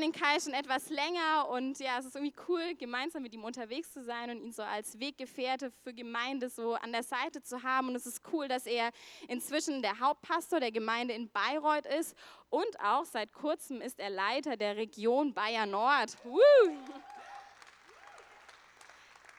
den Kai schon etwas länger und ja, es ist irgendwie cool, gemeinsam mit ihm unterwegs zu sein und ihn so als Weggefährte für Gemeinde so an der Seite zu haben. Und es ist cool, dass er inzwischen der Hauptpastor der Gemeinde in Bayreuth ist und auch seit kurzem ist er Leiter der Region Bayern Nord. Woo!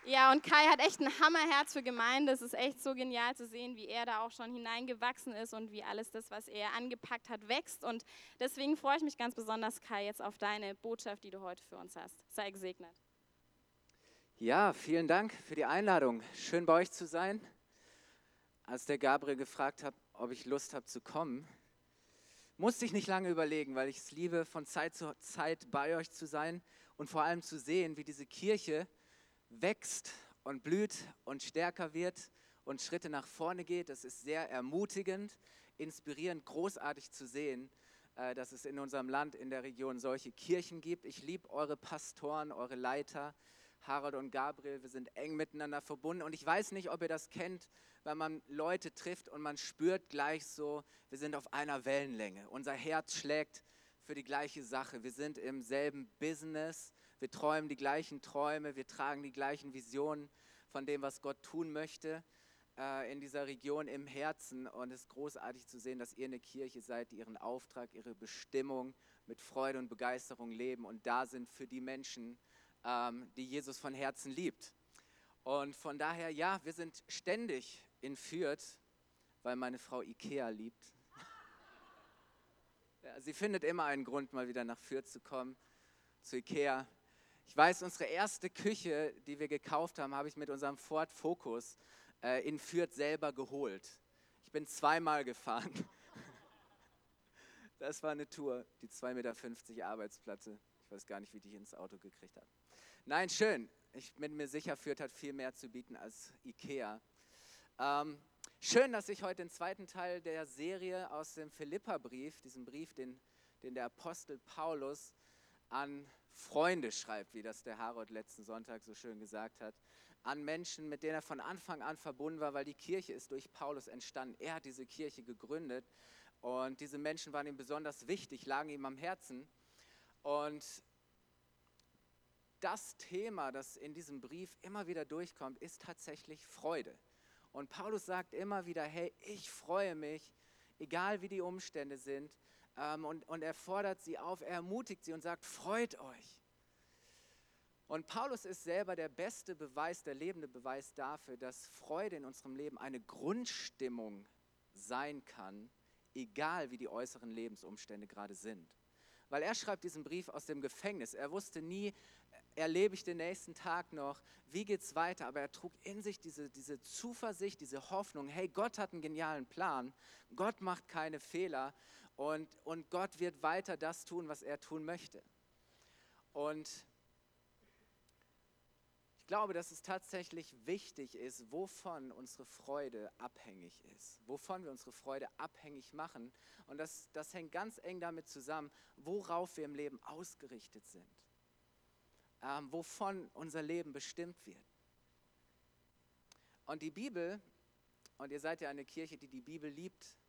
Ja, und Kai hat echt ein Hammerherz für Gemeinde. Es ist echt so genial zu sehen, wie er da auch schon hineingewachsen ist und wie alles das, was er angepackt hat, wächst. Und deswegen freue ich mich ganz besonders, Kai, jetzt auf deine Botschaft, die du heute für uns hast. Sei gesegnet. Ja, vielen Dank für die Einladung. Schön bei euch zu sein. Als der Gabriel gefragt hat, ob ich Lust habe zu kommen, musste ich nicht lange überlegen, weil ich es liebe, von Zeit zu Zeit bei euch zu sein und vor allem zu sehen, wie diese Kirche wächst und blüht und stärker wird und Schritte nach vorne geht. Das ist sehr ermutigend, inspirierend, großartig zu sehen, äh, dass es in unserem Land, in der Region solche Kirchen gibt. Ich liebe eure Pastoren, eure Leiter, Harald und Gabriel. Wir sind eng miteinander verbunden und ich weiß nicht, ob ihr das kennt, wenn man Leute trifft und man spürt gleich so, wir sind auf einer Wellenlänge. Unser Herz schlägt für die gleiche Sache. Wir sind im selben Business wir träumen die gleichen Träume, wir tragen die gleichen Visionen von dem, was Gott tun möchte äh, in dieser Region im Herzen. Und es ist großartig zu sehen, dass ihr eine Kirche seid, die ihren Auftrag, ihre Bestimmung mit Freude und Begeisterung leben und da sind für die Menschen, ähm, die Jesus von Herzen liebt. Und von daher, ja, wir sind ständig in Fürth, weil meine Frau Ikea liebt. Sie findet immer einen Grund, mal wieder nach Fürth zu kommen, zu Ikea. Ich weiß, unsere erste Küche, die wir gekauft haben, habe ich mit unserem Ford Focus äh, in Fürth selber geholt. Ich bin zweimal gefahren. Das war eine Tour, die 2,50 Meter Arbeitsplatte. Ich weiß gar nicht, wie die ins Auto gekriegt hat. Nein, schön. Ich bin mir sicher, Fürth hat viel mehr zu bieten als Ikea. Ähm, schön, dass ich heute den zweiten Teil der Serie aus dem Philipperbrief, diesem Brief, den, den der Apostel Paulus an Freunde schreibt, wie das der Harold letzten Sonntag so schön gesagt hat, an Menschen, mit denen er von Anfang an verbunden war, weil die Kirche ist durch Paulus entstanden. Er hat diese Kirche gegründet und diese Menschen waren ihm besonders wichtig, lagen ihm am Herzen. Und das Thema, das in diesem Brief immer wieder durchkommt, ist tatsächlich Freude. Und Paulus sagt immer wieder, hey, ich freue mich, egal wie die Umstände sind, und, und er fordert sie auf, er ermutigt sie und sagt, freut euch. Und Paulus ist selber der beste Beweis, der lebende Beweis dafür, dass Freude in unserem Leben eine Grundstimmung sein kann, egal wie die äußeren Lebensumstände gerade sind. Weil er schreibt diesen Brief aus dem Gefängnis. Er wusste nie, erlebe ich den nächsten Tag noch, wie geht es weiter, aber er trug in sich diese, diese Zuversicht, diese Hoffnung, hey, Gott hat einen genialen Plan, Gott macht keine Fehler und, und Gott wird weiter das tun, was er tun möchte. Und ich glaube, dass es tatsächlich wichtig ist, wovon unsere Freude abhängig ist, wovon wir unsere Freude abhängig machen. Und das, das hängt ganz eng damit zusammen, worauf wir im Leben ausgerichtet sind, ähm, wovon unser Leben bestimmt wird. Und die Bibel, und ihr seid ja eine Kirche, die die Bibel liebt,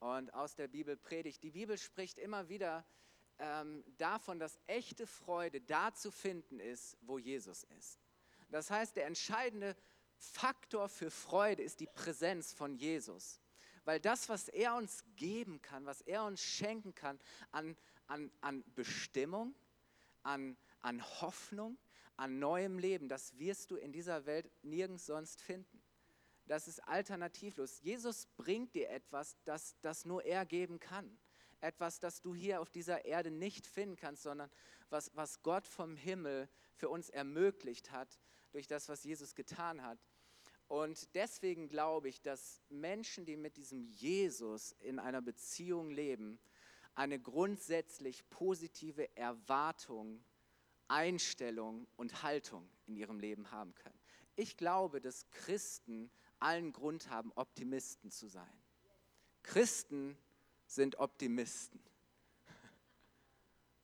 und aus der Bibel predigt. Die Bibel spricht immer wieder ähm, davon, dass echte Freude da zu finden ist, wo Jesus ist. Das heißt, der entscheidende Faktor für Freude ist die Präsenz von Jesus. Weil das, was er uns geben kann, was er uns schenken kann an, an, an Bestimmung, an, an Hoffnung, an neuem Leben, das wirst du in dieser Welt nirgends sonst finden das ist alternativlos. Jesus bringt dir etwas, das, das nur er geben kann. Etwas, das du hier auf dieser Erde nicht finden kannst, sondern was, was Gott vom Himmel für uns ermöglicht hat, durch das, was Jesus getan hat. Und deswegen glaube ich, dass Menschen, die mit diesem Jesus in einer Beziehung leben, eine grundsätzlich positive Erwartung, Einstellung und Haltung in ihrem Leben haben können. Ich glaube, dass Christen allen Grund haben, Optimisten zu sein. Christen sind Optimisten.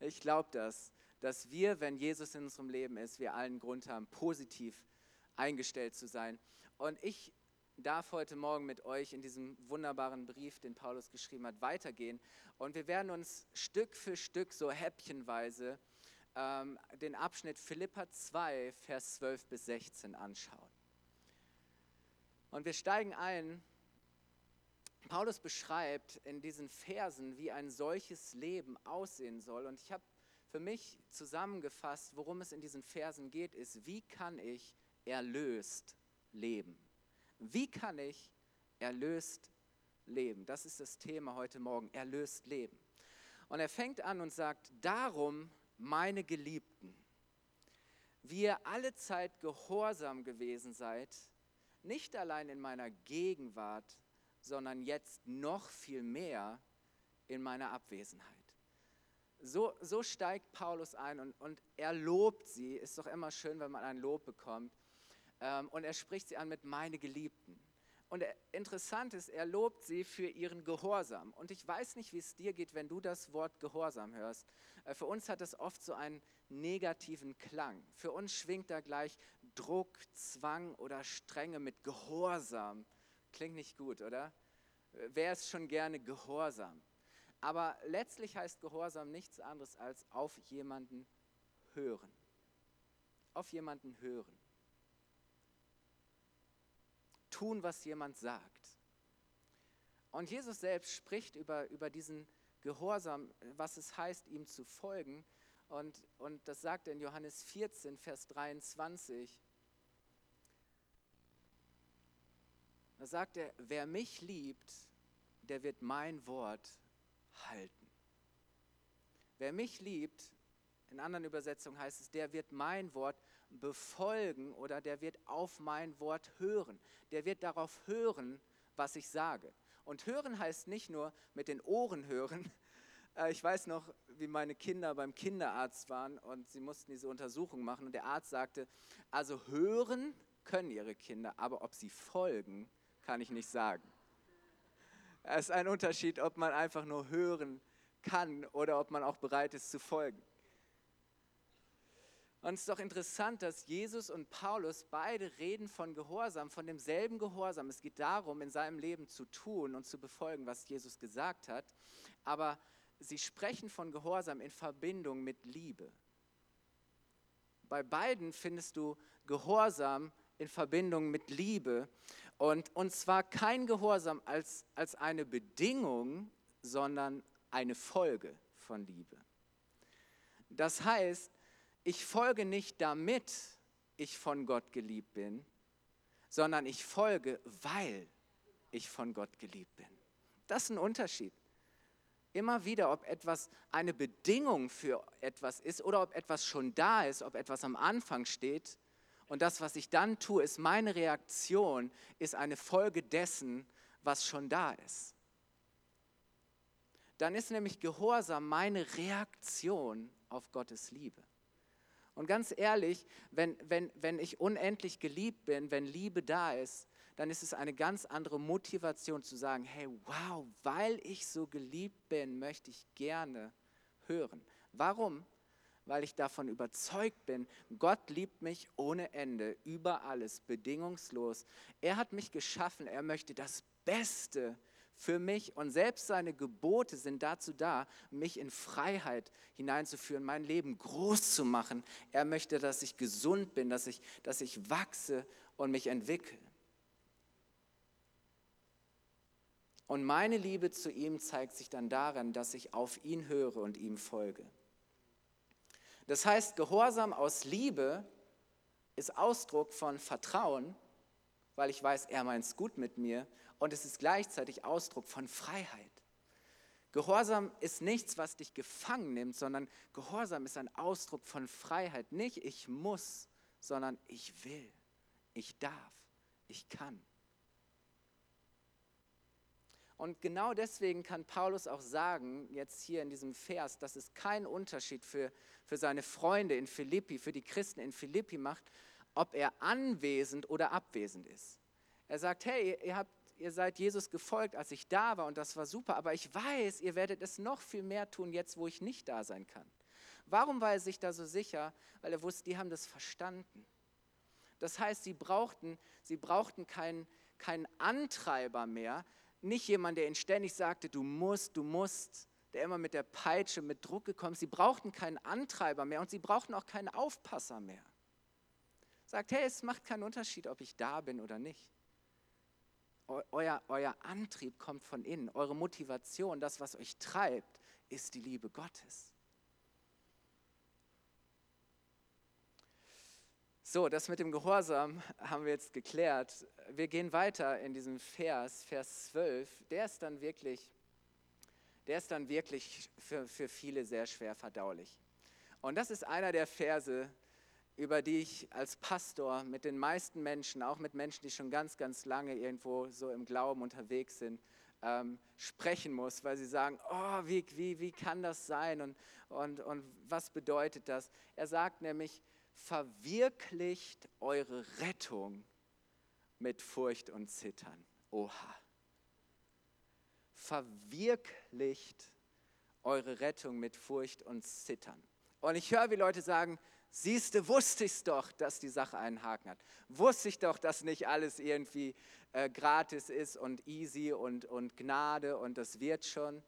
Ich glaube das, dass wir, wenn Jesus in unserem Leben ist, wir allen Grund haben, positiv eingestellt zu sein. Und ich darf heute Morgen mit euch in diesem wunderbaren Brief, den Paulus geschrieben hat, weitergehen. Und wir werden uns Stück für Stück, so häppchenweise, ähm, den Abschnitt Philippa 2, Vers 12 bis 16 anschauen. Und wir steigen ein. Paulus beschreibt in diesen Versen, wie ein solches Leben aussehen soll. Und ich habe für mich zusammengefasst, worum es in diesen Versen geht, ist, wie kann ich erlöst leben? Wie kann ich erlöst leben? Das ist das Thema heute Morgen, erlöst leben. Und er fängt an und sagt, darum, meine Geliebten, wie ihr alle Zeit gehorsam gewesen seid, nicht allein in meiner Gegenwart, sondern jetzt noch viel mehr in meiner Abwesenheit. So, so steigt Paulus ein und, und er lobt sie. Ist doch immer schön, wenn man ein Lob bekommt. Ähm, und er spricht sie an mit meine Geliebten. Und interessant ist, er lobt sie für ihren Gehorsam. Und ich weiß nicht, wie es dir geht, wenn du das Wort Gehorsam hörst. Äh, für uns hat das oft so einen negativen Klang. Für uns schwingt da gleich Druck, Zwang oder Strenge mit Gehorsam. Klingt nicht gut, oder? Wer ist schon gerne Gehorsam? Aber letztlich heißt Gehorsam nichts anderes als auf jemanden hören. Auf jemanden hören tun, was jemand sagt. Und Jesus selbst spricht über, über diesen Gehorsam, was es heißt, ihm zu folgen. Und, und das sagt er in Johannes 14, Vers 23. Da sagt er, wer mich liebt, der wird mein Wort halten. Wer mich liebt, in anderen Übersetzungen heißt es, der wird mein Wort befolgen oder der wird auf mein Wort hören. Der wird darauf hören, was ich sage. Und hören heißt nicht nur mit den Ohren hören. Äh, ich weiß noch, wie meine Kinder beim Kinderarzt waren und sie mussten diese Untersuchung machen und der Arzt sagte, also hören können ihre Kinder, aber ob sie folgen, kann ich nicht sagen. Es ist ein Unterschied, ob man einfach nur hören kann oder ob man auch bereit ist zu folgen. Und es ist doch interessant, dass Jesus und Paulus beide reden von Gehorsam, von demselben Gehorsam. Es geht darum, in seinem Leben zu tun und zu befolgen, was Jesus gesagt hat. Aber sie sprechen von Gehorsam in Verbindung mit Liebe. Bei beiden findest du Gehorsam in Verbindung mit Liebe. Und, und zwar kein Gehorsam als, als eine Bedingung, sondern eine Folge von Liebe. Das heißt, ich folge nicht damit ich von Gott geliebt bin, sondern ich folge, weil ich von Gott geliebt bin. Das ist ein Unterschied. Immer wieder, ob etwas eine Bedingung für etwas ist oder ob etwas schon da ist, ob etwas am Anfang steht. Und das, was ich dann tue, ist meine Reaktion, ist eine Folge dessen, was schon da ist. Dann ist nämlich Gehorsam meine Reaktion auf Gottes Liebe. Und ganz ehrlich, wenn, wenn, wenn ich unendlich geliebt bin, wenn Liebe da ist, dann ist es eine ganz andere Motivation zu sagen, hey, wow, weil ich so geliebt bin, möchte ich gerne hören. Warum? Weil ich davon überzeugt bin, Gott liebt mich ohne Ende, über alles, bedingungslos. Er hat mich geschaffen, er möchte das Beste für mich und selbst seine Gebote sind dazu da, mich in Freiheit hineinzuführen, mein Leben groß zu machen. Er möchte, dass ich gesund bin, dass ich, dass ich wachse und mich entwickle. Und meine Liebe zu ihm zeigt sich dann darin, dass ich auf ihn höre und ihm folge. Das heißt, Gehorsam aus Liebe ist Ausdruck von Vertrauen, weil ich weiß, er meint es gut mit mir und es ist gleichzeitig Ausdruck von Freiheit. Gehorsam ist nichts, was dich gefangen nimmt, sondern Gehorsam ist ein Ausdruck von Freiheit. Nicht ich muss, sondern ich will, ich darf, ich kann. Und genau deswegen kann Paulus auch sagen, jetzt hier in diesem Vers, dass es keinen Unterschied für, für seine Freunde in Philippi, für die Christen in Philippi macht, ob er anwesend oder abwesend ist. Er sagt, hey, ihr habt ihr seid Jesus gefolgt, als ich da war und das war super, aber ich weiß, ihr werdet es noch viel mehr tun jetzt, wo ich nicht da sein kann. Warum war er sich da so sicher? Weil er wusste, die haben das verstanden. Das heißt, sie brauchten, sie brauchten keinen keinen Antreiber mehr, nicht jemand, der ihnen ständig sagte, du musst, du musst, der immer mit der Peitsche, mit Druck gekommen ist. Sie brauchten keinen Antreiber mehr und sie brauchten auch keinen Aufpasser mehr. Sagt, hey, es macht keinen Unterschied, ob ich da bin oder nicht. Euer, euer Antrieb kommt von innen. Eure Motivation, das, was euch treibt, ist die Liebe Gottes. So, das mit dem Gehorsam haben wir jetzt geklärt. Wir gehen weiter in diesem Vers, Vers 12. Der ist dann wirklich, der ist dann wirklich für, für viele sehr schwer verdaulich. Und das ist einer der Verse, über die ich als Pastor mit den meisten Menschen, auch mit Menschen, die schon ganz, ganz lange irgendwo so im Glauben unterwegs sind, ähm, sprechen muss, weil sie sagen, oh, wie, wie, wie kann das sein und, und, und was bedeutet das? Er sagt nämlich, verwirklicht eure Rettung mit Furcht und Zittern. Oha. Verwirklicht eure Rettung mit Furcht und Zittern. Und ich höre, wie Leute sagen, siehste, wusste ich doch, dass die Sache einen Haken hat. Wusste ich doch, dass nicht alles irgendwie äh, gratis ist und easy und, und Gnade und das wird schon.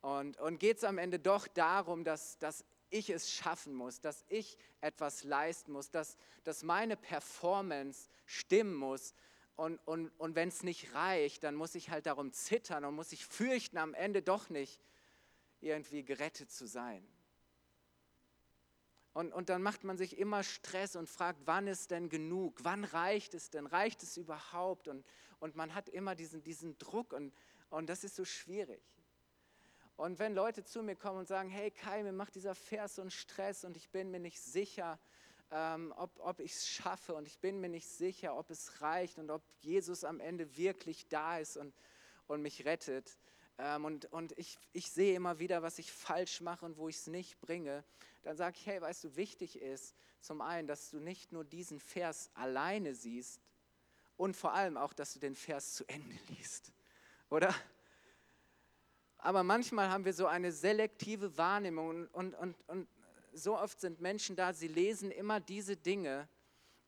Und, und geht es am Ende doch darum, dass, dass ich es schaffen muss, dass ich etwas leisten muss, dass, dass meine Performance stimmen muss. Und, und, und wenn es nicht reicht, dann muss ich halt darum zittern und muss ich fürchten, am Ende doch nicht irgendwie gerettet zu sein. Und, und dann macht man sich immer Stress und fragt, wann ist denn genug? Wann reicht es denn? Reicht es überhaupt? Und, und man hat immer diesen, diesen Druck und, und das ist so schwierig. Und wenn Leute zu mir kommen und sagen, hey Kai, mir macht dieser Vers so einen Stress und ich bin mir nicht sicher, ähm, ob, ob ich es schaffe und ich bin mir nicht sicher, ob es reicht und ob Jesus am Ende wirklich da ist und, und mich rettet. Ähm, und und ich, ich sehe immer wieder, was ich falsch mache und wo ich es nicht bringe. Dann sage ich, hey, weißt du, wichtig ist zum einen, dass du nicht nur diesen Vers alleine siehst und vor allem auch, dass du den Vers zu Ende liest. Oder? Aber manchmal haben wir so eine selektive Wahrnehmung und, und, und, und so oft sind Menschen da, sie lesen immer diese Dinge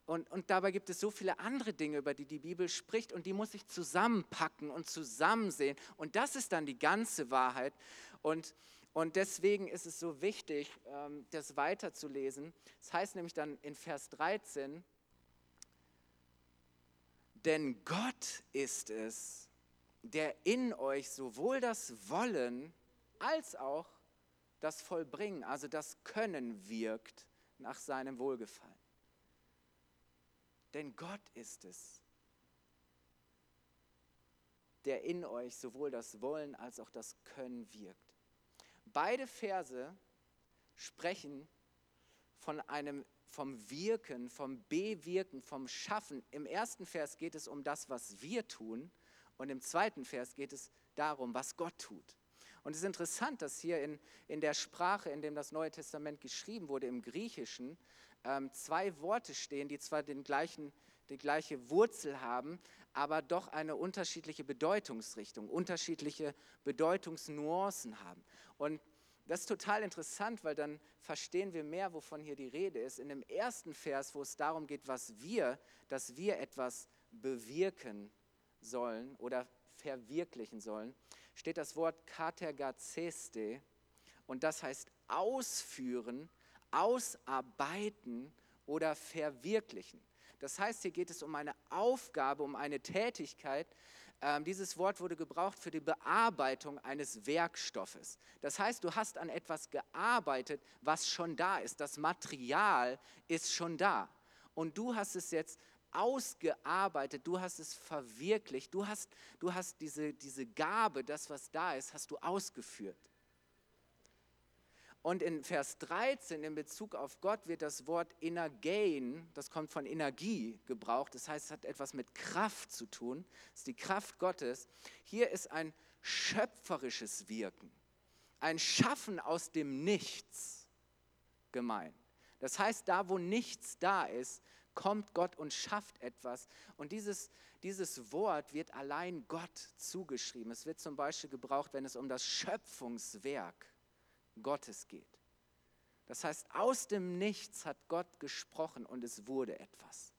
und, und dabei gibt es so viele andere Dinge, über die die Bibel spricht und die muss ich zusammenpacken und zusammensehen und das ist dann die ganze Wahrheit und, und deswegen ist es so wichtig, ähm, das weiterzulesen. Es das heißt nämlich dann in Vers 13, denn Gott ist es, der in euch sowohl das Wollen als auch das Vollbringen, also das Können wirkt nach seinem Wohlgefallen. Denn Gott ist es, der in euch sowohl das Wollen als auch das Können wirkt. Beide Verse sprechen von einem vom Wirken, vom Bewirken, vom Schaffen. Im ersten Vers geht es um das, was wir tun und im zweiten Vers geht es darum, was Gott tut. Und es ist interessant, dass hier in, in der Sprache, in dem das Neue Testament geschrieben wurde, im Griechischen, ähm, zwei Worte stehen, die zwar den gleichen, die gleiche Wurzel haben, aber doch eine unterschiedliche Bedeutungsrichtung, unterschiedliche Bedeutungsnuancen haben. Und das ist total interessant, weil dann verstehen wir mehr, wovon hier die Rede ist. In dem ersten Vers, wo es darum geht, was wir, dass wir etwas bewirken sollen oder verwirklichen sollen, steht das Wort katergazeste und das heißt ausführen, ausarbeiten oder verwirklichen. Das heißt, hier geht es um eine Aufgabe, um eine Tätigkeit. Ähm, dieses Wort wurde gebraucht für die Bearbeitung eines Werkstoffes. Das heißt, du hast an etwas gearbeitet, was schon da ist. Das Material ist schon da. Und du hast es jetzt ausgearbeitet, du hast es verwirklicht, du hast, du hast diese, diese Gabe, das, was da ist, hast du ausgeführt. Und in Vers 13 in Bezug auf Gott wird das Wort Energein, das kommt von Energie, gebraucht. Das heißt, es hat etwas mit Kraft zu tun. Das ist die Kraft Gottes. Hier ist ein schöpferisches Wirken, ein Schaffen aus dem Nichts gemeint. Das heißt, da wo nichts da ist, kommt Gott und schafft etwas. Und dieses, dieses Wort wird allein Gott zugeschrieben. Es wird zum Beispiel gebraucht, wenn es um das Schöpfungswerk Gottes geht. Das heißt, aus dem Nichts hat Gott gesprochen und es wurde etwas.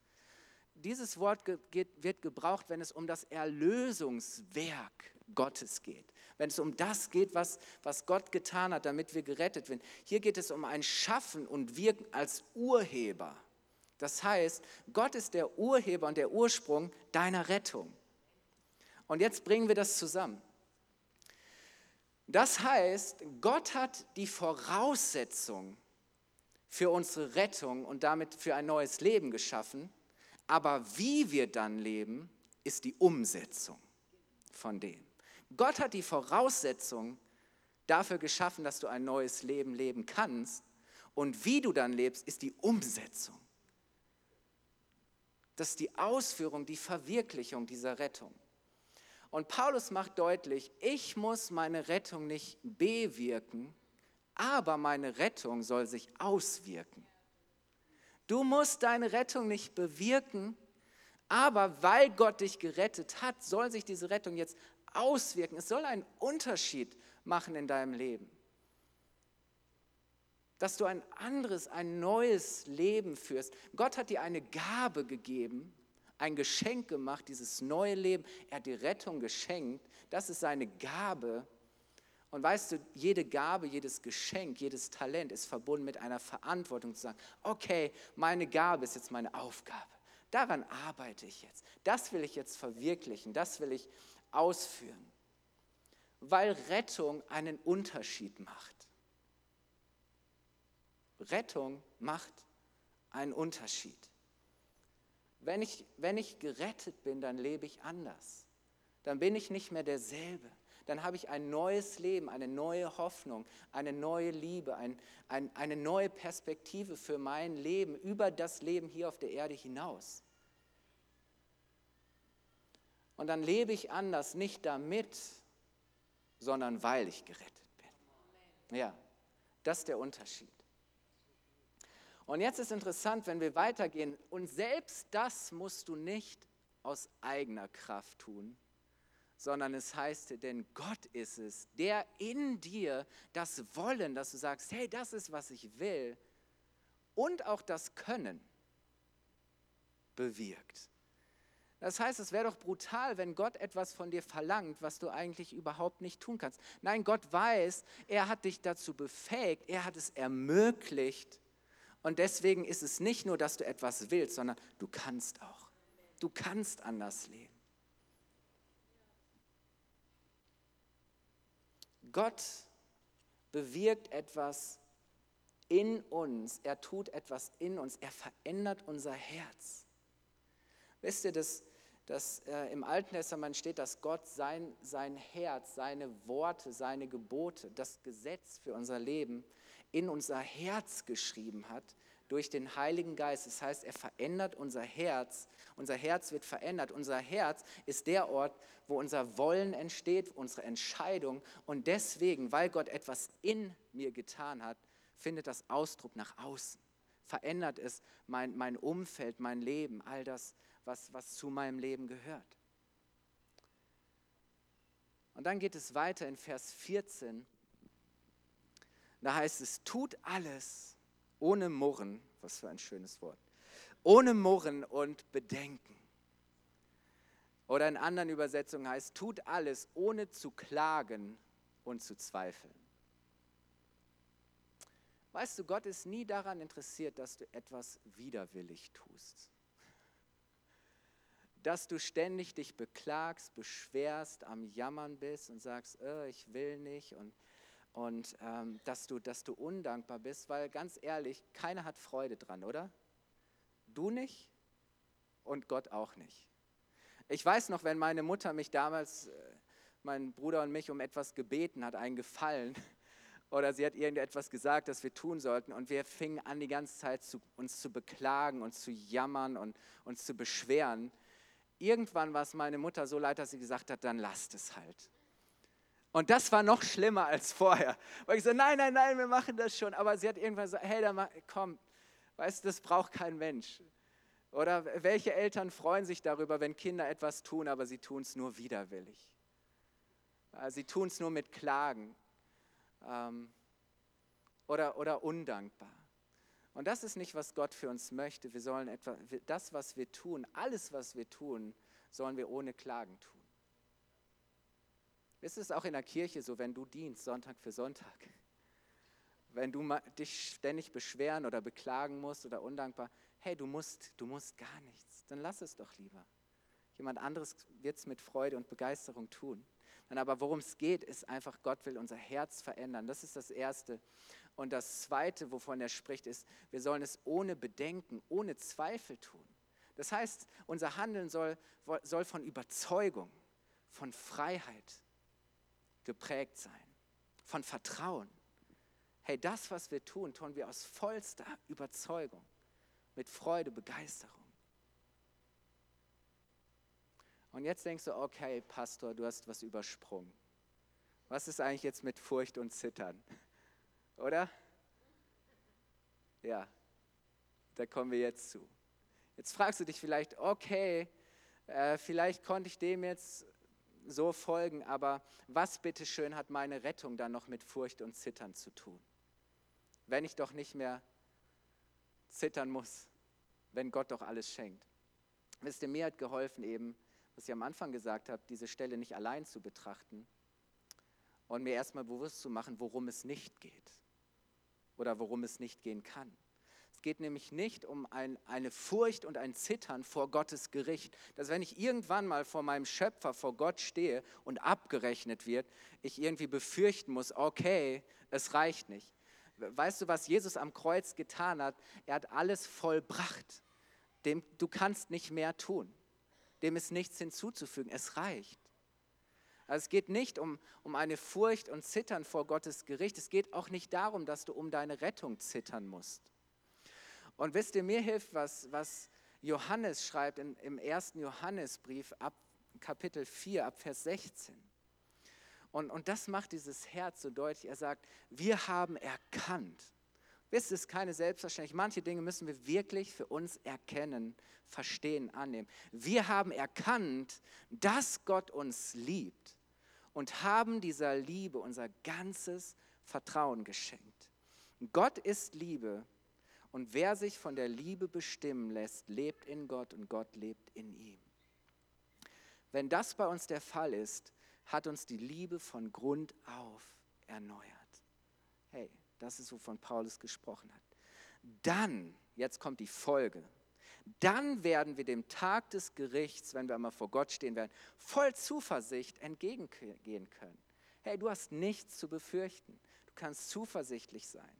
dieses Wort wird gebraucht, wenn es um das Erlösungswerk Gottes geht. Wenn es um das geht, was, was Gott getan hat, damit wir gerettet werden. Hier geht es um ein Schaffen und Wirken als Urheber. Das heißt, Gott ist der Urheber und der Ursprung deiner Rettung. Und jetzt bringen wir das zusammen. Das heißt, Gott hat die Voraussetzung für unsere Rettung und damit für ein neues Leben geschaffen. Aber wie wir dann leben, ist die Umsetzung von dem. Gott hat die Voraussetzung dafür geschaffen, dass du ein neues Leben leben kannst. Und wie du dann lebst, ist die Umsetzung. Das ist die Ausführung, die Verwirklichung dieser Rettung. Und Paulus macht deutlich, ich muss meine Rettung nicht bewirken, aber meine Rettung soll sich auswirken. Du musst deine Rettung nicht bewirken, aber weil Gott dich gerettet hat, soll sich diese Rettung jetzt auswirken. Es soll einen Unterschied machen in deinem Leben. Dass du ein anderes, ein neues Leben führst. Gott hat dir eine Gabe gegeben, ein Geschenk gemacht, dieses neue Leben. Er hat die Rettung geschenkt. Das ist seine Gabe. Und weißt du, jede Gabe, jedes Geschenk, jedes Talent ist verbunden mit einer Verantwortung zu sagen, okay, meine Gabe ist jetzt meine Aufgabe. Daran arbeite ich jetzt. Das will ich jetzt verwirklichen. Das will ich ausführen. Weil Rettung einen Unterschied macht. Rettung macht einen Unterschied. Wenn ich, wenn ich gerettet bin, dann lebe ich anders. Dann bin ich nicht mehr derselbe. Dann habe ich ein neues Leben, eine neue Hoffnung, eine neue Liebe, ein, ein, eine neue Perspektive für mein Leben über das Leben hier auf der Erde hinaus. Und dann lebe ich anders, nicht damit, sondern weil ich gerettet bin. Ja, das ist der Unterschied. Und jetzt ist interessant, wenn wir weitergehen, und selbst das musst du nicht aus eigener Kraft tun, sondern es heißt, denn Gott ist es, der in dir das Wollen, dass du sagst, hey, das ist, was ich will, und auch das Können bewirkt. Das heißt, es wäre doch brutal, wenn Gott etwas von dir verlangt, was du eigentlich überhaupt nicht tun kannst. Nein, Gott weiß, er hat dich dazu befähigt, er hat es ermöglicht, und deswegen ist es nicht nur, dass du etwas willst, sondern du kannst auch. Du kannst anders leben. Gott bewirkt etwas in uns, er tut etwas in uns, er verändert unser Herz. Wisst ihr, dass, dass äh, im Alten Testament steht, dass Gott sein, sein Herz, seine Worte, seine Gebote, das Gesetz für unser Leben in unser Herz geschrieben hat durch den Heiligen Geist. Das heißt, er verändert unser Herz. Unser Herz wird verändert. Unser Herz ist der Ort, wo unser Wollen entsteht, unsere Entscheidung. Und deswegen, weil Gott etwas in mir getan hat, findet das Ausdruck nach außen. Verändert es mein, mein Umfeld, mein Leben, all das, was, was zu meinem Leben gehört. Und dann geht es weiter in Vers 14. Da heißt es, tut alles ohne Murren, was für ein schönes Wort, ohne Murren und Bedenken. Oder in anderen Übersetzungen heißt, tut alles ohne zu klagen und zu zweifeln. Weißt du, Gott ist nie daran interessiert, dass du etwas widerwillig tust. Dass du ständig dich beklagst, beschwerst, am Jammern bist und sagst, oh, ich will nicht und und ähm, dass, du, dass du undankbar bist, weil ganz ehrlich, keiner hat Freude dran, oder? Du nicht und Gott auch nicht. Ich weiß noch, wenn meine Mutter mich damals, äh, mein Bruder und mich um etwas gebeten hat, einen Gefallen, oder sie hat irgendetwas gesagt, das wir tun sollten, und wir fingen an, die ganze Zeit zu, uns zu beklagen, uns zu jammern und uns zu beschweren. Irgendwann war es meine Mutter so leid, dass sie gesagt hat, dann lasst es halt. Und das war noch schlimmer als vorher. Weil ich so, nein, nein, nein, wir machen das schon. Aber sie hat irgendwann gesagt, hey, da komm, weißt du, das braucht kein Mensch. Oder welche Eltern freuen sich darüber, wenn Kinder etwas tun, aber sie tun es nur widerwillig. Sie tun es nur mit Klagen ähm, oder, oder undankbar. Und das ist nicht, was Gott für uns möchte. Wir sollen etwa, das, was wir tun, alles, was wir tun, sollen wir ohne Klagen tun. Es ist auch in der Kirche so, wenn du dienst, Sonntag für Sonntag. Wenn du dich ständig beschweren oder beklagen musst oder undankbar, hey, du musst, du musst gar nichts, dann lass es doch lieber. Jemand anderes wird es mit Freude und Begeisterung tun. Dann aber worum es geht, ist einfach, Gott will unser Herz verändern. Das ist das Erste. Und das Zweite, wovon er spricht, ist, wir sollen es ohne Bedenken, ohne Zweifel tun. Das heißt, unser Handeln soll, soll von Überzeugung, von Freiheit geprägt sein, von Vertrauen. Hey, das, was wir tun, tun wir aus vollster Überzeugung, mit Freude, Begeisterung. Und jetzt denkst du, okay, Pastor, du hast was übersprungen. Was ist eigentlich jetzt mit Furcht und Zittern? Oder? Ja, da kommen wir jetzt zu. Jetzt fragst du dich vielleicht, okay, äh, vielleicht konnte ich dem jetzt so folgen, aber was bitteschön hat meine Rettung dann noch mit Furcht und Zittern zu tun? Wenn ich doch nicht mehr zittern muss, wenn Gott doch alles schenkt. Wisst ihr, mir hat geholfen eben, was ich am Anfang gesagt habe, diese Stelle nicht allein zu betrachten und mir erstmal bewusst zu machen, worum es nicht geht oder worum es nicht gehen kann. Es geht nämlich nicht um ein, eine Furcht und ein Zittern vor Gottes Gericht, dass wenn ich irgendwann mal vor meinem Schöpfer, vor Gott stehe und abgerechnet wird, ich irgendwie befürchten muss, okay, es reicht nicht. Weißt du, was Jesus am Kreuz getan hat? Er hat alles vollbracht. Dem, du kannst nicht mehr tun dem ist nichts hinzuzufügen. Es reicht. Also es geht nicht um, um eine Furcht und Zittern vor Gottes Gericht. Es geht auch nicht darum, dass du um deine Rettung zittern musst. Und wisst ihr, mir hilft, was, was Johannes schreibt in, im ersten Johannesbrief ab Kapitel 4, ab Vers 16. Und, und das macht dieses Herz so deutlich. Er sagt, wir haben erkannt, Wisst, es ist keine Selbstverständlichkeit. Manche Dinge müssen wir wirklich für uns erkennen, verstehen, annehmen. Wir haben erkannt, dass Gott uns liebt und haben dieser Liebe unser ganzes Vertrauen geschenkt. Gott ist Liebe und wer sich von der Liebe bestimmen lässt, lebt in Gott und Gott lebt in ihm. Wenn das bei uns der Fall ist, hat uns die Liebe von Grund auf erneuert. Hey, das ist, wovon Paulus gesprochen hat. Dann, jetzt kommt die Folge, dann werden wir dem Tag des Gerichts, wenn wir einmal vor Gott stehen werden, voll Zuversicht entgegengehen können. Hey, du hast nichts zu befürchten. Du kannst zuversichtlich sein.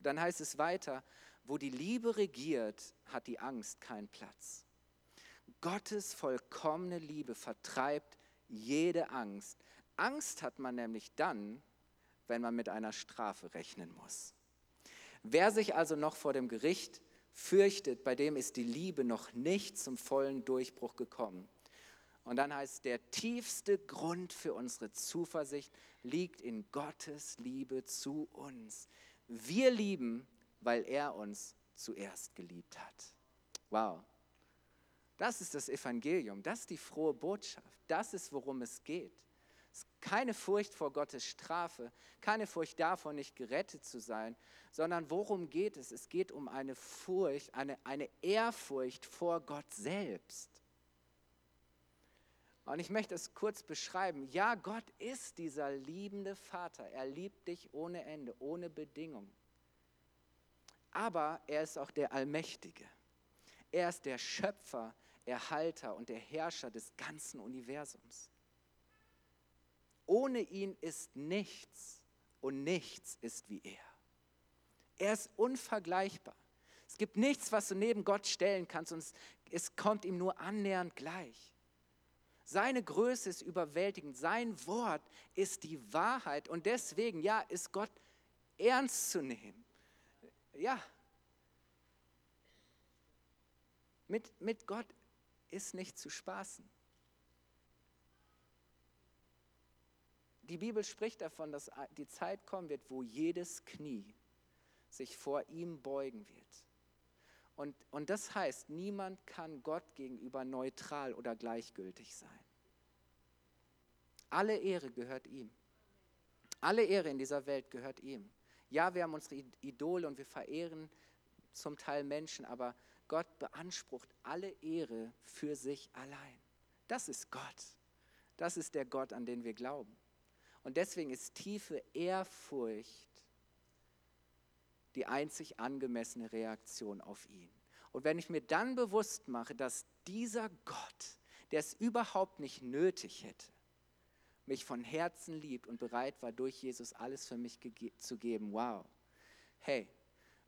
Dann heißt es weiter, wo die Liebe regiert, hat die Angst keinen Platz. Gottes vollkommene Liebe vertreibt jede Angst. Angst hat man nämlich dann, wenn man mit einer Strafe rechnen muss. Wer sich also noch vor dem Gericht fürchtet, bei dem ist die Liebe noch nicht zum vollen Durchbruch gekommen. Und dann heißt, der tiefste Grund für unsere Zuversicht liegt in Gottes Liebe zu uns. Wir lieben, weil er uns zuerst geliebt hat. Wow. Das ist das Evangelium, das ist die frohe Botschaft, das ist, worum es geht. Keine Furcht vor Gottes Strafe, keine Furcht davon, nicht gerettet zu sein, sondern worum geht es? Es geht um eine Furcht, eine, eine Ehrfurcht vor Gott selbst. Und ich möchte es kurz beschreiben. Ja, Gott ist dieser liebende Vater. Er liebt dich ohne Ende, ohne Bedingung. Aber er ist auch der Allmächtige. Er ist der Schöpfer, Erhalter und der Herrscher des ganzen Universums. Ohne ihn ist nichts und nichts ist wie er. Er ist unvergleichbar. Es gibt nichts, was du neben Gott stellen kannst und es, es kommt ihm nur annähernd gleich. Seine Größe ist überwältigend. Sein Wort ist die Wahrheit und deswegen, ja, ist Gott ernst zu nehmen. Ja. Mit, mit Gott ist nicht zu spaßen. die Bibel spricht davon, dass die Zeit kommen wird, wo jedes Knie sich vor ihm beugen wird. Und, und das heißt, niemand kann Gott gegenüber neutral oder gleichgültig sein. Alle Ehre gehört ihm. Alle Ehre in dieser Welt gehört ihm. Ja, wir haben unsere Idole und wir verehren zum Teil Menschen, aber Gott beansprucht alle Ehre für sich allein. Das ist Gott. Das ist der Gott, an den wir glauben. Und deswegen ist tiefe Ehrfurcht die einzig angemessene Reaktion auf ihn. Und wenn ich mir dann bewusst mache, dass dieser Gott, der es überhaupt nicht nötig hätte, mich von Herzen liebt und bereit war, durch Jesus alles für mich zu geben, wow. Hey,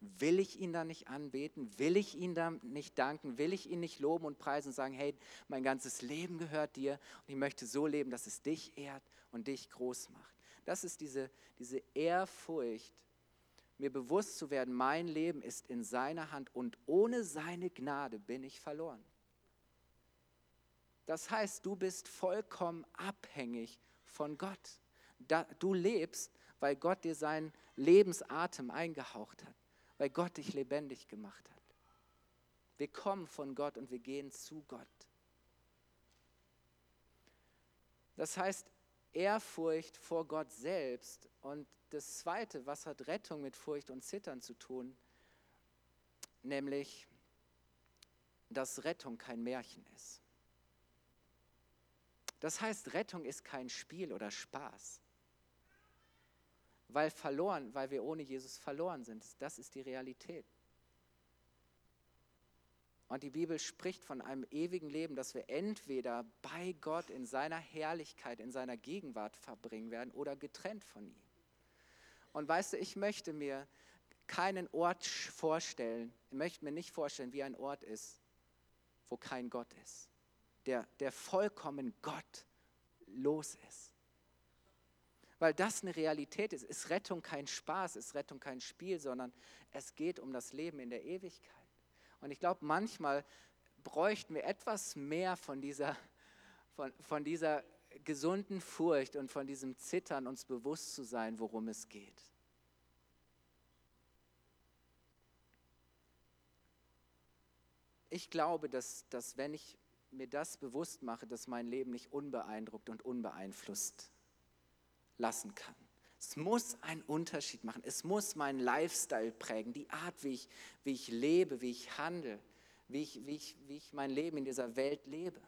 will ich ihn da nicht anbeten? Will ich ihn da nicht danken? Will ich ihn nicht loben und preisen und sagen, hey, mein ganzes Leben gehört dir und ich möchte so leben, dass es dich ehrt und dich groß macht? Das ist diese, diese Ehrfurcht, mir bewusst zu werden, mein Leben ist in seiner Hand und ohne seine Gnade bin ich verloren. Das heißt, du bist vollkommen abhängig von Gott. du lebst, weil Gott dir seinen Lebensatem eingehaucht hat, weil Gott dich lebendig gemacht hat. Wir kommen von Gott und wir gehen zu Gott. Das heißt, Ehrfurcht vor Gott selbst. Und das Zweite, was hat Rettung mit Furcht und Zittern zu tun? Nämlich, dass Rettung kein Märchen ist. Das heißt, Rettung ist kein Spiel oder Spaß. Weil verloren, weil wir ohne Jesus verloren sind. Das ist die Realität. Und die Bibel spricht von einem ewigen Leben, das wir entweder bei Gott in seiner Herrlichkeit, in seiner Gegenwart verbringen werden oder getrennt von ihm. Und weißt du, ich möchte mir keinen Ort vorstellen, ich möchte mir nicht vorstellen, wie ein Ort ist, wo kein Gott ist der, der vollkommen Gott los ist. Weil das eine Realität ist. Ist Rettung kein Spaß, ist Rettung kein Spiel, sondern es geht um das Leben in der Ewigkeit. Und ich glaube, manchmal bräuchten wir etwas mehr von dieser, von, von dieser gesunden Furcht und von diesem Zittern, uns bewusst zu sein, worum es geht. Ich glaube, dass, dass wenn ich mir das bewusst mache, dass mein Leben nicht unbeeindruckt und unbeeinflusst lassen kann. Es muss einen Unterschied machen. Es muss meinen Lifestyle prägen, die Art, wie ich, wie ich lebe, wie ich handle, wie ich, wie, ich, wie ich mein Leben in dieser Welt lebe.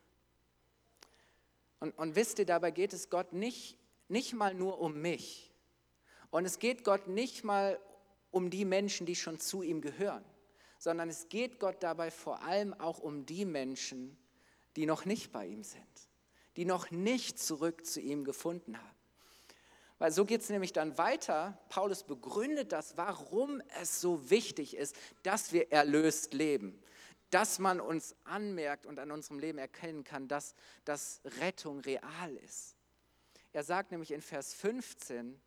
Und, und wisst ihr, dabei geht es Gott nicht, nicht mal nur um mich. Und es geht Gott nicht mal um die Menschen, die schon zu ihm gehören, sondern es geht Gott dabei vor allem auch um die Menschen, die noch nicht bei ihm sind, die noch nicht zurück zu ihm gefunden haben. Weil so geht es nämlich dann weiter. Paulus begründet das, warum es so wichtig ist, dass wir erlöst leben. Dass man uns anmerkt und an unserem Leben erkennen kann, dass, dass Rettung real ist. Er sagt nämlich in Vers 15,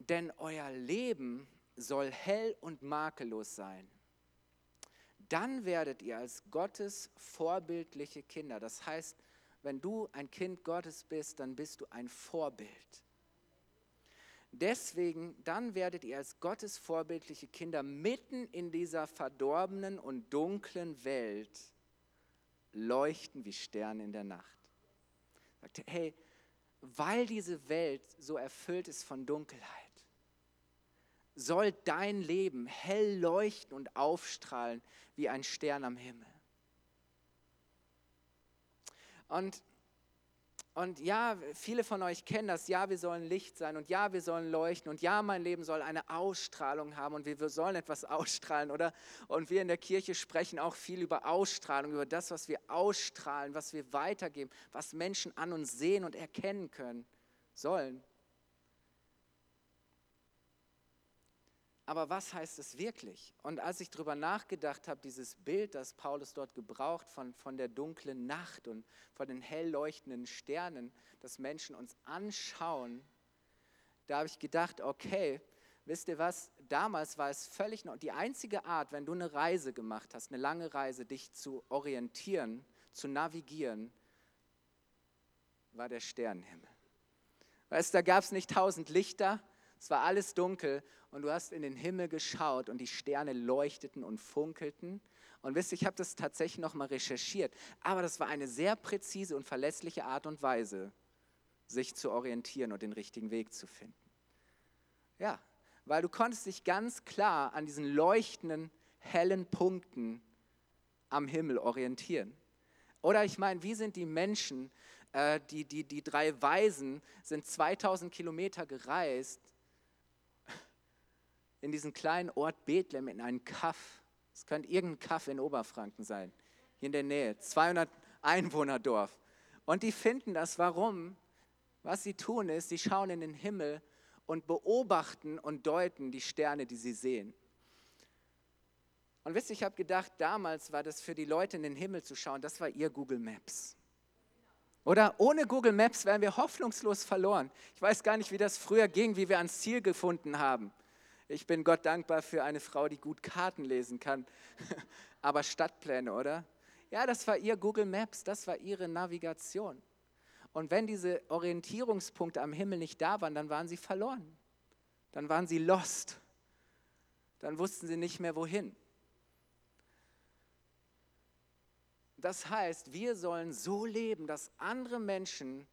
denn euer Leben soll hell und makellos sein dann werdet ihr als Gottes vorbildliche Kinder. Das heißt, wenn du ein Kind Gottes bist, dann bist du ein Vorbild. Deswegen, dann werdet ihr als Gottes vorbildliche Kinder mitten in dieser verdorbenen und dunklen Welt leuchten wie Sterne in der Nacht. Sagt, hey, weil diese Welt so erfüllt ist von Dunkelheit, soll dein Leben hell leuchten und aufstrahlen wie ein Stern am Himmel. Und, und ja, viele von euch kennen das, ja, wir sollen Licht sein und ja, wir sollen leuchten und ja, mein Leben soll eine Ausstrahlung haben und wir, wir sollen etwas ausstrahlen, oder? Und wir in der Kirche sprechen auch viel über Ausstrahlung, über das, was wir ausstrahlen, was wir weitergeben, was Menschen an uns sehen und erkennen können sollen. Aber was heißt es wirklich? Und als ich darüber nachgedacht habe, dieses Bild, das Paulus dort gebraucht von, von der dunklen Nacht und von den hell leuchtenden Sternen, dass Menschen uns anschauen, da habe ich gedacht, okay, wisst ihr was, damals war es völlig noch, die einzige Art, wenn du eine Reise gemacht hast, eine lange Reise, dich zu orientieren, zu navigieren, war der Sternenhimmel. Weißt du, da gab es nicht tausend Lichter, es war alles dunkel und du hast in den Himmel geschaut und die Sterne leuchteten und funkelten. Und wisst ihr, ich habe das tatsächlich nochmal recherchiert, aber das war eine sehr präzise und verlässliche Art und Weise, sich zu orientieren und den richtigen Weg zu finden. Ja, weil du konntest dich ganz klar an diesen leuchtenden, hellen Punkten am Himmel orientieren. Oder ich meine, wie sind die Menschen, äh, die, die, die drei Weisen sind 2000 Kilometer gereist in diesen kleinen Ort Bethlehem, in einen Kaff. Es könnte irgendein Kaff in Oberfranken sein, hier in der Nähe, 200 Einwohnerdorf. Und die finden das, warum? Was sie tun ist, sie schauen in den Himmel und beobachten und deuten die Sterne, die sie sehen. Und wisst ihr, ich habe gedacht, damals war das für die Leute in den Himmel zu schauen, das war ihr Google Maps. Oder ohne Google Maps wären wir hoffnungslos verloren. Ich weiß gar nicht, wie das früher ging, wie wir ans Ziel gefunden haben. Ich bin Gott dankbar für eine Frau, die gut Karten lesen kann. Aber Stadtpläne, oder? Ja, das war ihr Google Maps, das war ihre Navigation. Und wenn diese Orientierungspunkte am Himmel nicht da waren, dann waren sie verloren. Dann waren sie lost. Dann wussten sie nicht mehr wohin. Das heißt, wir sollen so leben, dass andere Menschen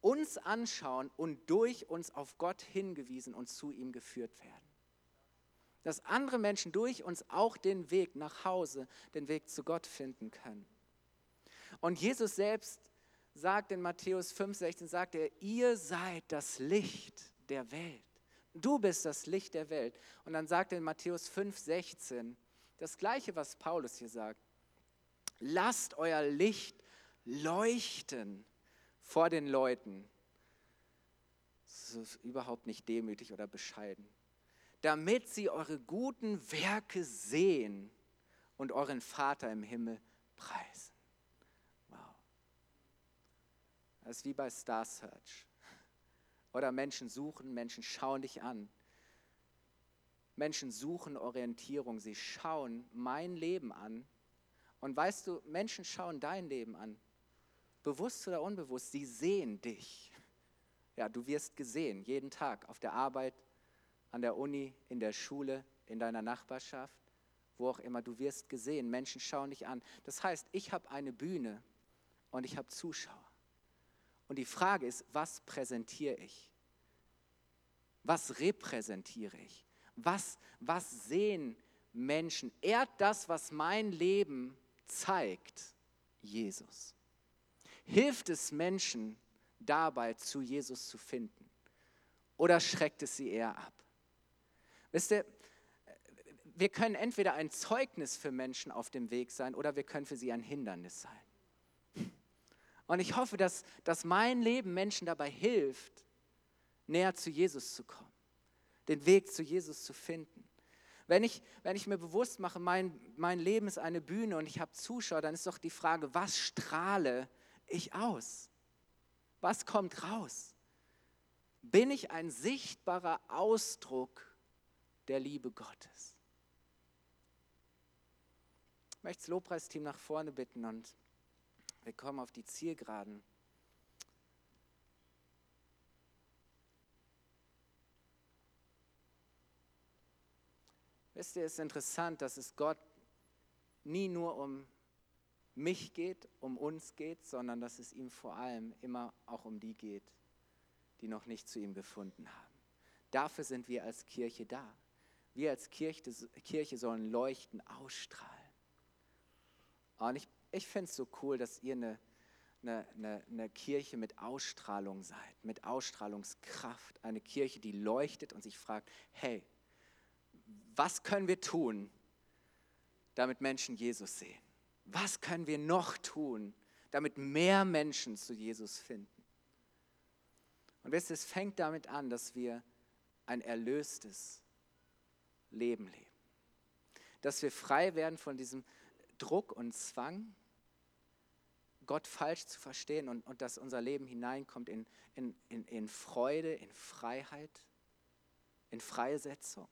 uns anschauen und durch uns auf Gott hingewiesen und zu ihm geführt werden. Dass andere Menschen durch uns auch den Weg nach Hause, den Weg zu Gott finden können. Und Jesus selbst sagt in Matthäus 5,16, sagt er, ihr seid das Licht der Welt. Du bist das Licht der Welt. Und dann sagt er in Matthäus 5,16 das gleiche, was Paulus hier sagt. Lasst euer Licht leuchten vor den Leuten. Das ist überhaupt nicht demütig oder bescheiden. Damit sie eure guten Werke sehen und euren Vater im Himmel preisen. Wow. Das ist wie bei Star Search. Oder Menschen suchen, Menschen schauen dich an. Menschen suchen Orientierung, sie schauen mein Leben an und weißt du, Menschen schauen dein Leben an, bewusst oder unbewusst, sie sehen dich. Ja, du wirst gesehen, jeden Tag, auf der Arbeit, an der Uni, in der Schule, in deiner Nachbarschaft, wo auch immer, du wirst gesehen, Menschen schauen dich an. Das heißt, ich habe eine Bühne und ich habe Zuschauer. Und die Frage ist, was präsentiere ich? Was repräsentiere ich? Was, was sehen Menschen? Ehrt das, was mein Leben zeigt Jesus. Hilft es Menschen dabei, zu Jesus zu finden? Oder schreckt es sie eher ab? Wisst ihr, wir können entweder ein Zeugnis für Menschen auf dem Weg sein oder wir können für sie ein Hindernis sein. Und ich hoffe, dass, dass mein Leben Menschen dabei hilft, näher zu Jesus zu kommen, den Weg zu Jesus zu finden. Wenn ich, wenn ich mir bewusst mache, mein, mein Leben ist eine Bühne und ich habe Zuschauer, dann ist doch die Frage, was strahle ich aus? Was kommt raus? Bin ich ein sichtbarer Ausdruck der Liebe Gottes? Ich möchte das Lobpreisteam nach vorne bitten und wir kommen auf die Zielgeraden. Wisst ihr, es ist interessant, dass es Gott nie nur um mich geht, um uns geht, sondern dass es ihm vor allem immer auch um die geht, die noch nicht zu ihm gefunden haben. Dafür sind wir als Kirche da. Wir als Kirche, Kirche sollen leuchten, ausstrahlen. Und ich, ich finde es so cool, dass ihr eine, eine, eine, eine Kirche mit Ausstrahlung seid, mit Ausstrahlungskraft. Eine Kirche, die leuchtet und sich fragt, hey, was können wir tun, damit Menschen Jesus sehen? Was können wir noch tun, damit mehr Menschen zu Jesus finden? Und wisst ihr, es fängt damit an, dass wir ein erlöstes Leben leben. Dass wir frei werden von diesem Druck und Zwang, Gott falsch zu verstehen und, und dass unser Leben hineinkommt in, in, in, in Freude, in Freiheit, in Freisetzung.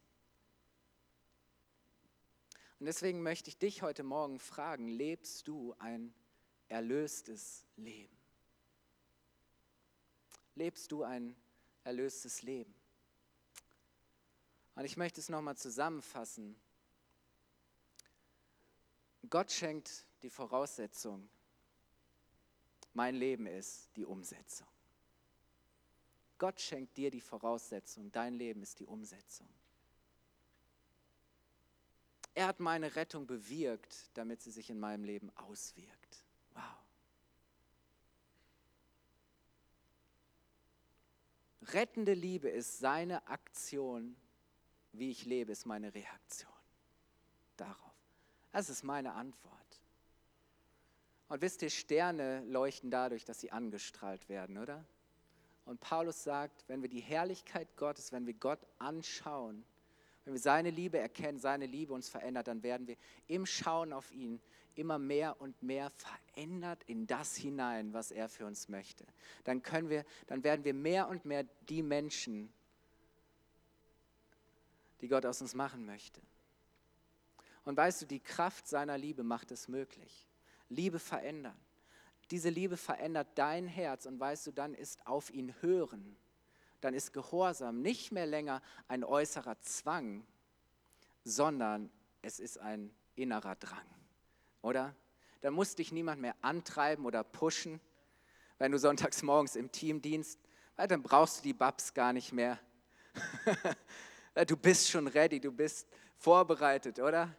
Und deswegen möchte ich dich heute Morgen fragen, lebst du ein erlöstes Leben? Lebst du ein erlöstes Leben? Und ich möchte es nochmal zusammenfassen. Gott schenkt die Voraussetzung. Mein Leben ist die Umsetzung. Gott schenkt dir die Voraussetzung. Dein Leben ist die Umsetzung. Er hat meine Rettung bewirkt, damit sie sich in meinem Leben auswirkt. Wow. Rettende Liebe ist seine Aktion, wie ich lebe, ist meine Reaktion darauf. Das ist meine Antwort. Und wisst ihr, Sterne leuchten dadurch, dass sie angestrahlt werden, oder? Und Paulus sagt, wenn wir die Herrlichkeit Gottes, wenn wir Gott anschauen, wenn wir seine Liebe erkennen, seine Liebe uns verändert, dann werden wir im Schauen auf ihn immer mehr und mehr verändert in das hinein, was er für uns möchte. Dann können wir, dann werden wir mehr und mehr die Menschen, die Gott aus uns machen möchte. Und weißt du, die Kraft seiner Liebe macht es möglich. Liebe verändern. Diese Liebe verändert dein Herz und weißt du, dann ist auf ihn hören, dann ist Gehorsam nicht mehr länger ein äußerer Zwang, sondern es ist ein innerer Drang, oder? Dann muss dich niemand mehr antreiben oder pushen, wenn du sonntags morgens im Teamdienst, dann brauchst du die Babs gar nicht mehr. du bist schon ready, du bist vorbereitet, oder?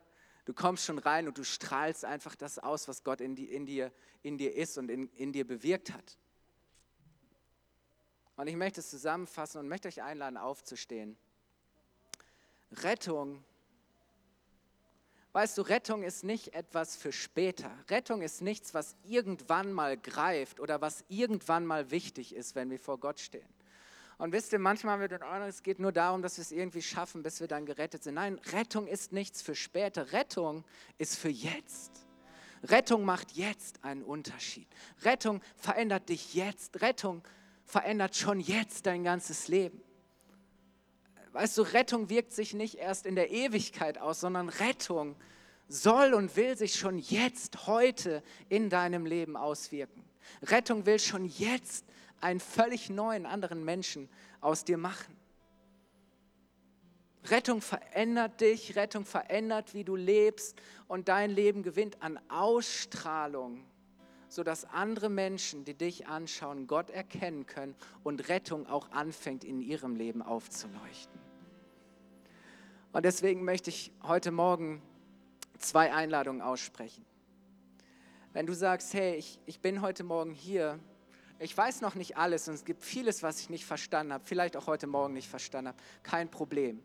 Du kommst schon rein und du strahlst einfach das aus, was Gott in, die, in, dir, in dir ist und in, in dir bewirkt hat. Und ich möchte es zusammenfassen und möchte euch einladen, aufzustehen. Rettung, weißt du, Rettung ist nicht etwas für später. Rettung ist nichts, was irgendwann mal greift oder was irgendwann mal wichtig ist, wenn wir vor Gott stehen. Und wisst ihr, manchmal haben wir den Eindruck, es geht nur darum, dass wir es irgendwie schaffen, bis wir dann gerettet sind. Nein, Rettung ist nichts für später. Rettung ist für jetzt. Rettung macht jetzt einen Unterschied. Rettung verändert dich jetzt. Rettung verändert schon jetzt dein ganzes Leben. Weißt du, Rettung wirkt sich nicht erst in der Ewigkeit aus, sondern Rettung soll und will sich schon jetzt, heute in deinem Leben auswirken. Rettung will schon jetzt einen völlig neuen, anderen Menschen aus dir machen. Rettung verändert dich, Rettung verändert, wie du lebst und dein Leben gewinnt an Ausstrahlung, sodass andere Menschen, die dich anschauen, Gott erkennen können und Rettung auch anfängt in ihrem Leben aufzuleuchten. Und deswegen möchte ich heute Morgen zwei Einladungen aussprechen. Wenn du sagst, hey, ich, ich bin heute Morgen hier ich weiß noch nicht alles und es gibt vieles, was ich nicht verstanden habe, vielleicht auch heute Morgen nicht verstanden habe, kein Problem.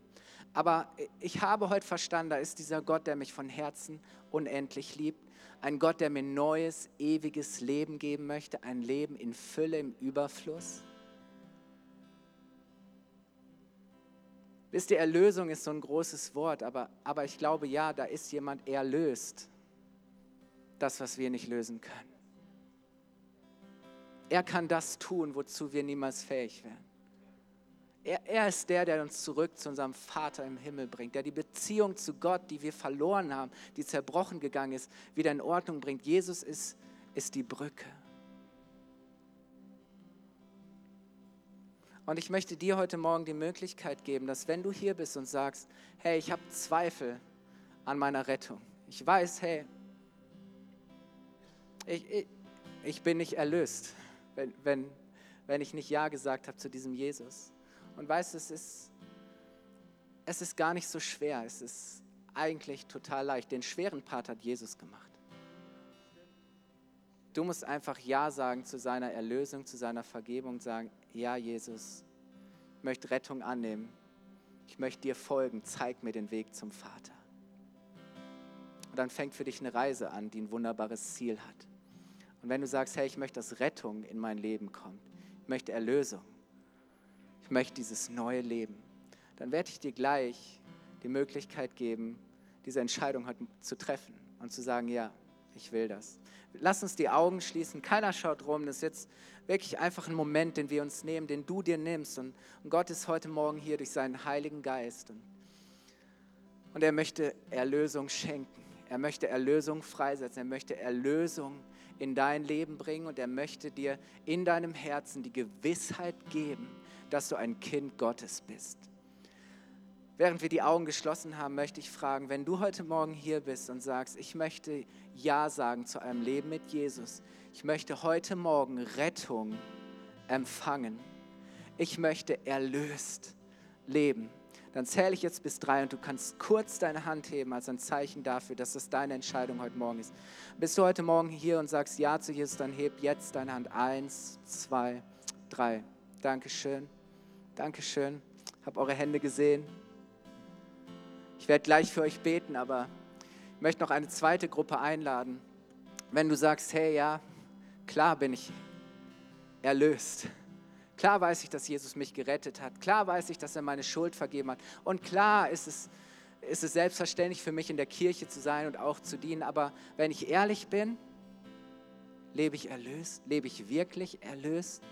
Aber ich habe heute verstanden, da ist dieser Gott, der mich von Herzen unendlich liebt, ein Gott, der mir neues, ewiges Leben geben möchte, ein Leben in Fülle, im Überfluss. Wisst ihr, Erlösung ist so ein großes Wort, aber, aber ich glaube, ja, da ist jemand, er löst das, was wir nicht lösen können. Er kann das tun, wozu wir niemals fähig wären. Er, er, ist der, der uns zurück zu unserem Vater im Himmel bringt, der die Beziehung zu Gott, die wir verloren haben, die zerbrochen gegangen ist, wieder in Ordnung bringt. Jesus ist, ist die Brücke. Und ich möchte dir heute Morgen die Möglichkeit geben, dass wenn du hier bist und sagst, hey, ich habe Zweifel an meiner Rettung. Ich weiß, hey, ich, ich, ich bin nicht erlöst wenn, wenn, wenn ich nicht Ja gesagt habe zu diesem Jesus. Und weißt du, es ist, es ist gar nicht so schwer. Es ist eigentlich total leicht. Den schweren Part hat Jesus gemacht. Du musst einfach Ja sagen zu seiner Erlösung, zu seiner Vergebung, sagen, ja Jesus, ich möchte Rettung annehmen. Ich möchte dir folgen. Zeig mir den Weg zum Vater. Und dann fängt für dich eine Reise an, die ein wunderbares Ziel hat. Und wenn du sagst, hey, ich möchte, dass Rettung in mein Leben kommt, ich möchte Erlösung, ich möchte dieses neue Leben, dann werde ich dir gleich die Möglichkeit geben, diese Entscheidung heute zu treffen und zu sagen, ja, ich will das. Lass uns die Augen schließen, keiner schaut rum, das ist jetzt wirklich einfach ein Moment, den wir uns nehmen, den du dir nimmst. Und, und Gott ist heute Morgen hier durch seinen Heiligen Geist. Und, und er möchte Erlösung schenken, er möchte Erlösung freisetzen, er möchte Erlösung in dein Leben bringen und er möchte dir in deinem Herzen die Gewissheit geben, dass du ein Kind Gottes bist. Während wir die Augen geschlossen haben, möchte ich fragen, wenn du heute Morgen hier bist und sagst, ich möchte Ja sagen zu einem Leben mit Jesus, ich möchte heute Morgen Rettung empfangen, ich möchte erlöst leben, Dann zähle ich jetzt bis drei und du kannst kurz deine Hand heben als ein Zeichen dafür, dass das deine Entscheidung heute Morgen ist. Bist du heute Morgen hier und sagst Ja zu Jesus, dann heb jetzt deine Hand. Eins, zwei, drei. Dankeschön. Dankeschön. Hab eure Hände gesehen. Ich werde gleich für euch beten, aber ich möchte noch eine zweite Gruppe einladen. Wenn du sagst, hey, ja, klar bin ich erlöst. Klar weiß ich, dass Jesus mich gerettet hat. Klar weiß ich, dass er meine Schuld vergeben hat. Und klar ist es, ist es selbstverständlich für mich, in der Kirche zu sein und auch zu dienen. Aber wenn ich ehrlich bin, lebe ich erlöst? Lebe ich wirklich erlöst?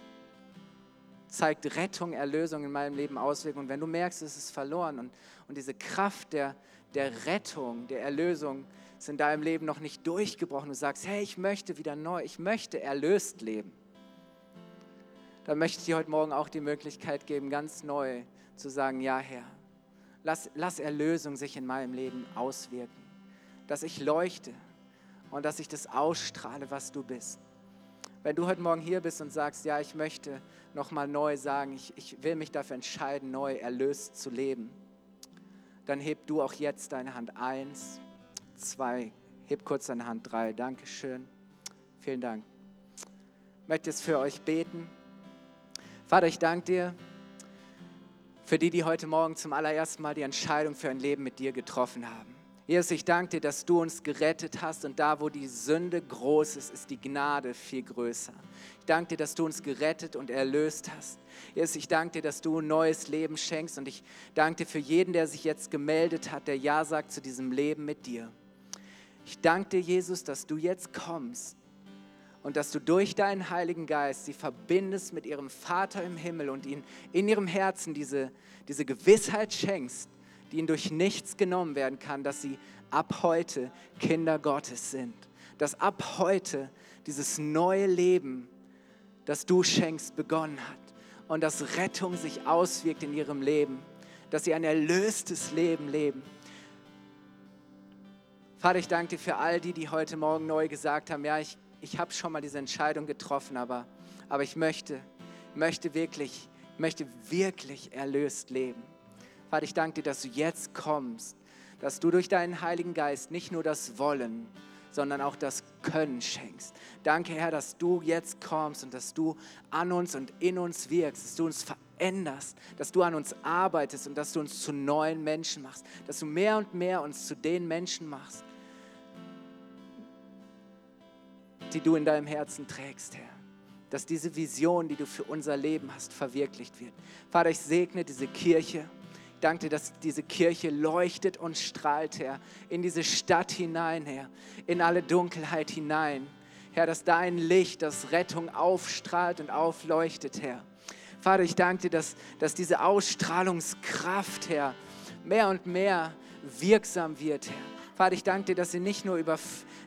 Zeigt Rettung, Erlösung in meinem Leben Auswirkungen? wenn du merkst, es ist verloren und, und diese Kraft der, der Rettung, der Erlösung ist in deinem Leben noch nicht durchgebrochen, du sagst, hey, ich möchte wieder neu, ich möchte erlöst leben dann möchte ich dir heute Morgen auch die Möglichkeit geben, ganz neu zu sagen, ja Herr, lass, lass Erlösung sich in meinem Leben auswirken, dass ich leuchte und dass ich das ausstrahle, was du bist. Wenn du heute Morgen hier bist und sagst, ja, ich möchte nochmal neu sagen, ich, ich will mich dafür entscheiden, neu erlöst zu leben, dann heb du auch jetzt deine Hand. Eins, zwei, heb kurz deine Hand. Drei, Dankeschön. Vielen Dank. Ich möchte jetzt für euch beten. Vater, ich danke dir für die, die heute Morgen zum allerersten Mal die Entscheidung für ein Leben mit dir getroffen haben. Jesus, ich danke dir, dass du uns gerettet hast und da, wo die Sünde groß ist, ist die Gnade viel größer. Ich danke dir, dass du uns gerettet und erlöst hast. Jesus, ich danke dir, dass du ein neues Leben schenkst und ich danke dir für jeden, der sich jetzt gemeldet hat, der Ja sagt zu diesem Leben mit dir. Ich danke dir, Jesus, dass du jetzt kommst und dass du durch deinen Heiligen Geist sie verbindest mit ihrem Vater im Himmel und ihnen in ihrem Herzen diese, diese Gewissheit schenkst, die ihnen durch nichts genommen werden kann, dass sie ab heute Kinder Gottes sind. Dass ab heute dieses neue Leben, das du schenkst, begonnen hat und dass Rettung sich auswirkt in ihrem Leben, dass sie ein erlöstes Leben leben. Vater, ich danke dir für all die, die heute Morgen neu gesagt haben, ja, ich ich habe schon mal diese Entscheidung getroffen, aber, aber ich möchte, möchte wirklich, möchte wirklich erlöst leben. Vater, ich danke dir, dass du jetzt kommst, dass du durch deinen Heiligen Geist nicht nur das Wollen, sondern auch das Können schenkst. Danke, Herr, dass du jetzt kommst und dass du an uns und in uns wirkst, dass du uns veränderst, dass du an uns arbeitest und dass du uns zu neuen Menschen machst, dass du mehr und mehr uns zu den Menschen machst, die du in deinem Herzen trägst, Herr. Dass diese Vision, die du für unser Leben hast, verwirklicht wird. Vater, ich segne diese Kirche. Ich danke dir, dass diese Kirche leuchtet und strahlt, Herr, in diese Stadt hinein, Herr, in alle Dunkelheit hinein. Herr, dass dein Licht, das Rettung aufstrahlt und aufleuchtet, Herr. Vater, ich danke dir, dass, dass diese Ausstrahlungskraft, Herr, mehr und mehr wirksam wird, Herr. Vater, ich danke dir, dass sie nicht nur über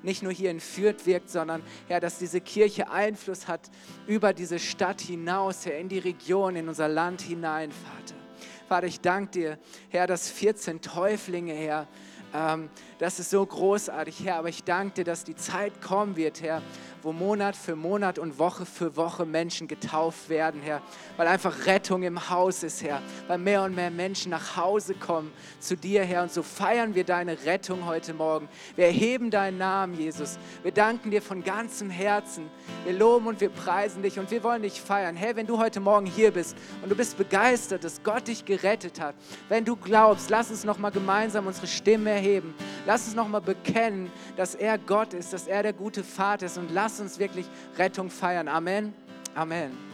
nicht nur hier in Fürth wirkt, sondern Herr, dass diese Kirche Einfluss hat über diese Stadt hinaus, Herr, in die Region, in unser Land hinein, Vater. Vater, ich danke dir, Herr, dass 14 Täuflinge, Herr, ähm, das ist so großartig, Herr, aber ich danke dir, dass die Zeit kommen wird, Herr, wo Monat für Monat und Woche für Woche Menschen getauft werden, Herr, weil einfach Rettung im Haus ist, Herr, weil mehr und mehr Menschen nach Hause kommen zu dir, Herr, und so feiern wir deine Rettung heute Morgen. Wir erheben deinen Namen, Jesus. Wir danken dir von ganzem Herzen. Wir loben und wir preisen dich und wir wollen dich feiern. Herr, wenn du heute Morgen hier bist und du bist begeistert, dass Gott dich gerettet hat, wenn du glaubst, lass uns noch mal gemeinsam unsere Stimme erheben. Lass uns noch mal bekennen, dass er Gott ist, dass er der gute Vater ist und lass Lass uns wirklich Rettung feiern. Amen. Amen.